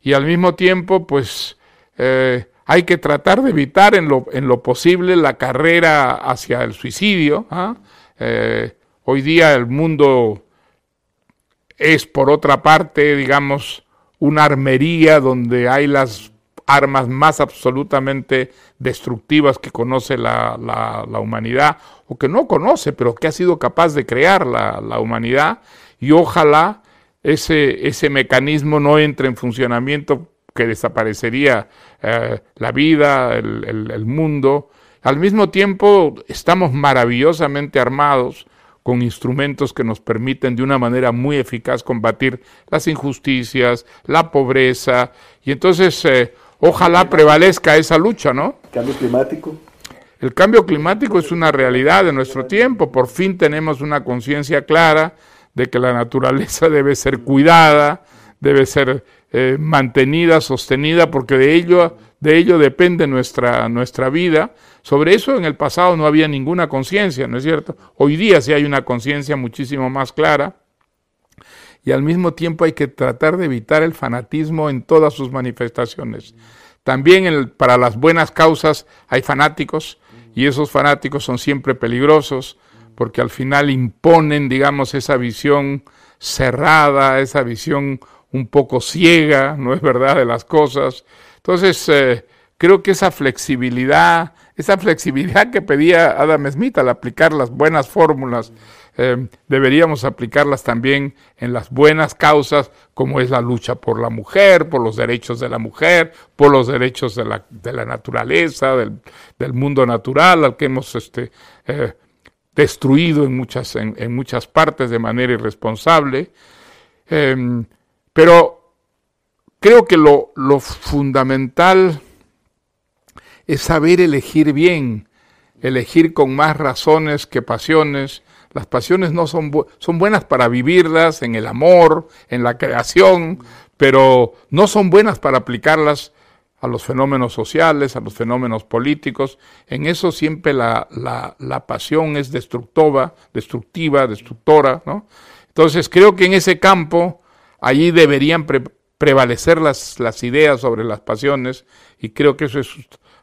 y al mismo tiempo, pues, eh, hay que tratar de evitar en lo, en lo posible la carrera hacia el suicidio. ¿ah? Eh, hoy día el mundo es, por otra parte, digamos, una armería donde hay las armas más absolutamente destructivas que conoce la, humanidad, o que no conoce, pero que ha sido capaz de crear la, la humanidad, y ojalá ese, ese mecanismo no entre en funcionamiento que desaparecería eh, la vida, el, mundo. Al mismo tiempo, estamos maravillosamente armados con instrumentos que nos permiten de una manera muy eficaz combatir las injusticias, la pobreza, y entonces eh, ojalá prevalezca esa lucha, ¿no? ¿Cambio climático? El cambio climático es una realidad de nuestro tiempo, por fin tenemos una conciencia clara de que la naturaleza debe ser cuidada, debe ser eh, mantenida, sostenida, porque de ello, de ello depende nuestra, nuestra vida. Sobre eso en el pasado no había ninguna conciencia, ¿no es cierto? Hoy día sí hay una conciencia muchísimo más clara y al mismo tiempo hay que tratar de evitar el fanatismo en todas sus manifestaciones. También para las buenas causas hay fanáticos y esos fanáticos son siempre peligrosos porque al final imponen, digamos, esa visión cerrada, esa visión un poco ciega, no es verdad, de las cosas. Entonces, eh, creo que esa flexibilidad, esa flexibilidad que pedía Adam Smith al aplicar las buenas fórmulas, eh, deberíamos aplicarlas también en las buenas causas, como es la lucha por la mujer, por los derechos de la mujer, por los derechos de la, de la naturaleza, del, mundo natural, al que hemos este, eh, destruido en muchas, en, muchas partes de manera irresponsable. Eh, pero creo que lo, fundamental es saber elegir bien, elegir con más razones que pasiones. Las pasiones no son, bu son buenas para vivirlas en el amor, en la creación, pero no son buenas para aplicarlas a los fenómenos sociales, a los fenómenos políticos. En eso siempre la, la, la pasión es destructiva, destructiva, destructora. ¿no? Entonces creo que en ese campo allí deberían pre prevalecer las, las ideas sobre las pasiones y creo que eso es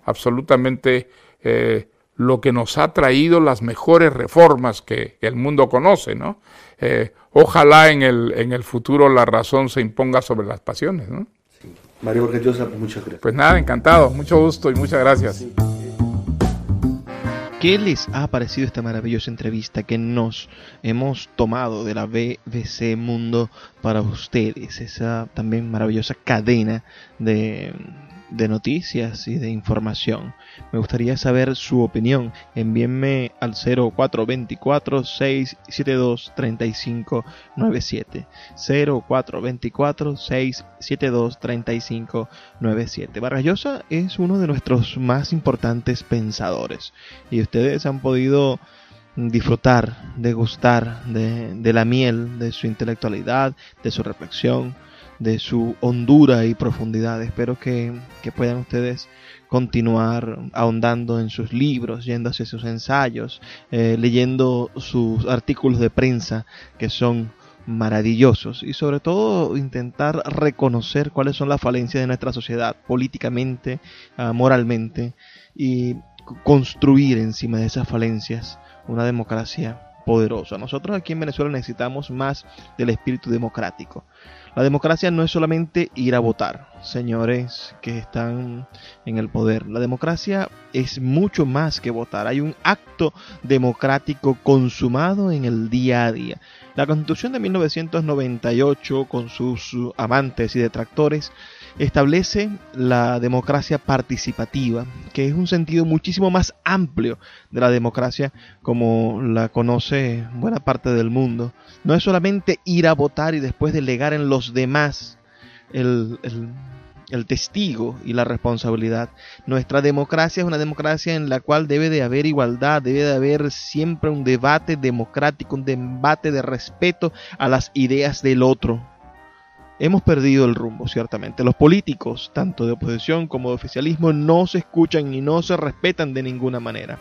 absolutamente eh, lo que nos ha traído las mejores reformas que el mundo conoce, ¿no? Eh, ojalá en el, en el futuro la razón se imponga sobre las pasiones, ¿no? Sí. Mario Borges muchas gracias. Pues nada, encantado, mucho gusto y muchas gracias. Sí. ¿Qué les ha parecido esta maravillosa entrevista que nos hemos tomado de la BBC Mundo para ustedes? Esa también maravillosa cadena de de noticias y de información. Me gustaría saber su opinión. Envíenme al 0424-672-3597. 0424-672-3597. Vargas es uno de nuestros más importantes pensadores y ustedes han podido disfrutar, degustar de, de la miel de su intelectualidad, de su reflexión, de su hondura y profundidad. Espero que, que, puedan ustedes continuar ahondando en sus libros, yendo hacia sus ensayos, eh, leyendo sus artículos de prensa que son maravillosos y sobre todo intentar reconocer cuáles son las falencias de nuestra sociedad políticamente, uh, moralmente y construir encima de esas falencias una democracia poderosa. Nosotros aquí en Venezuela necesitamos más del espíritu democrático. La democracia no es solamente ir a votar, señores que están en el poder. La democracia es mucho más que votar. Hay un acto democrático consumado en el día a día. La Constitución de 1998, con sus amantes y detractores, establece la democracia participativa, que es un sentido muchísimo más amplio de la democracia como la conoce buena parte del mundo. No es solamente ir a votar y después delegar en los demás el, el, el testigo y la responsabilidad. Nuestra democracia es una democracia en la cual debe de haber igualdad, debe de haber siempre un debate democrático, un debate de respeto a las ideas del otro hemos perdido el rumbo, ciertamente. Los políticos, tanto de oposición como de oficialismo, no se escuchan y no se respetan de ninguna manera.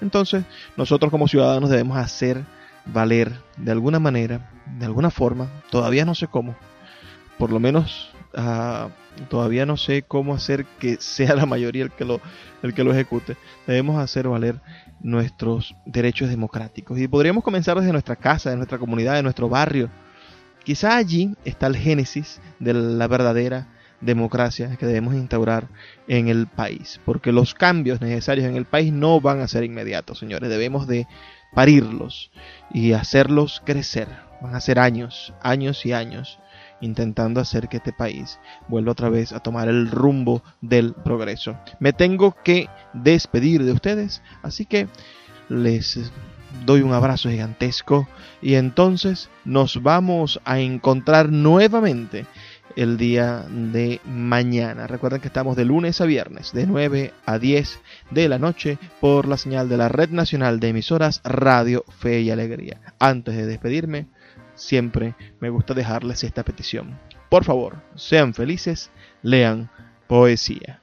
Entonces, nosotros como ciudadanos debemos hacer valer de alguna manera, de alguna forma, todavía no sé cómo, por lo menos uh, todavía no sé cómo hacer que sea la mayoría el que lo, el que lo ejecute, debemos hacer valer nuestros derechos democráticos. Y podríamos comenzar desde nuestra casa, de nuestra comunidad, de nuestro barrio, Quizá allí está el génesis de la verdadera democracia que debemos instaurar en el país, porque los cambios necesarios en el país no van a ser inmediatos, señores, debemos de parirlos y hacerlos crecer. Van a ser años, años y años intentando hacer que este país vuelva otra vez a tomar el rumbo del progreso. Me tengo que despedir de ustedes, así que les doy un abrazo gigantesco y entonces nos vamos a encontrar nuevamente el día de mañana. Recuerden que estamos de lunes a viernes, de 9 a 10 de la noche, por la señal de la Red Nacional de Emisoras Radio Fe y Alegría. Antes de despedirme, siempre me gusta dejarles esta petición. Por favor, sean felices, lean poesía.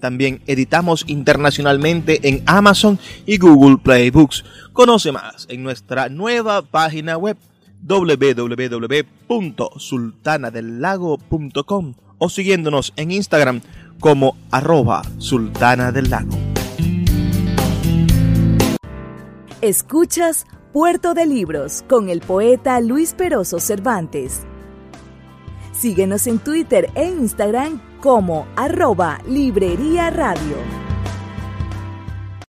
también editamos internacionalmente en Amazon y Google Play Books. Conoce más en nuestra nueva página web www.sultanadelago.com o siguiéndonos en Instagram como arroba sultana del lago. Escuchas Puerto de Libros con el poeta Luis Peroso Cervantes. Síguenos en Twitter e Instagram como arroba Librería Radio.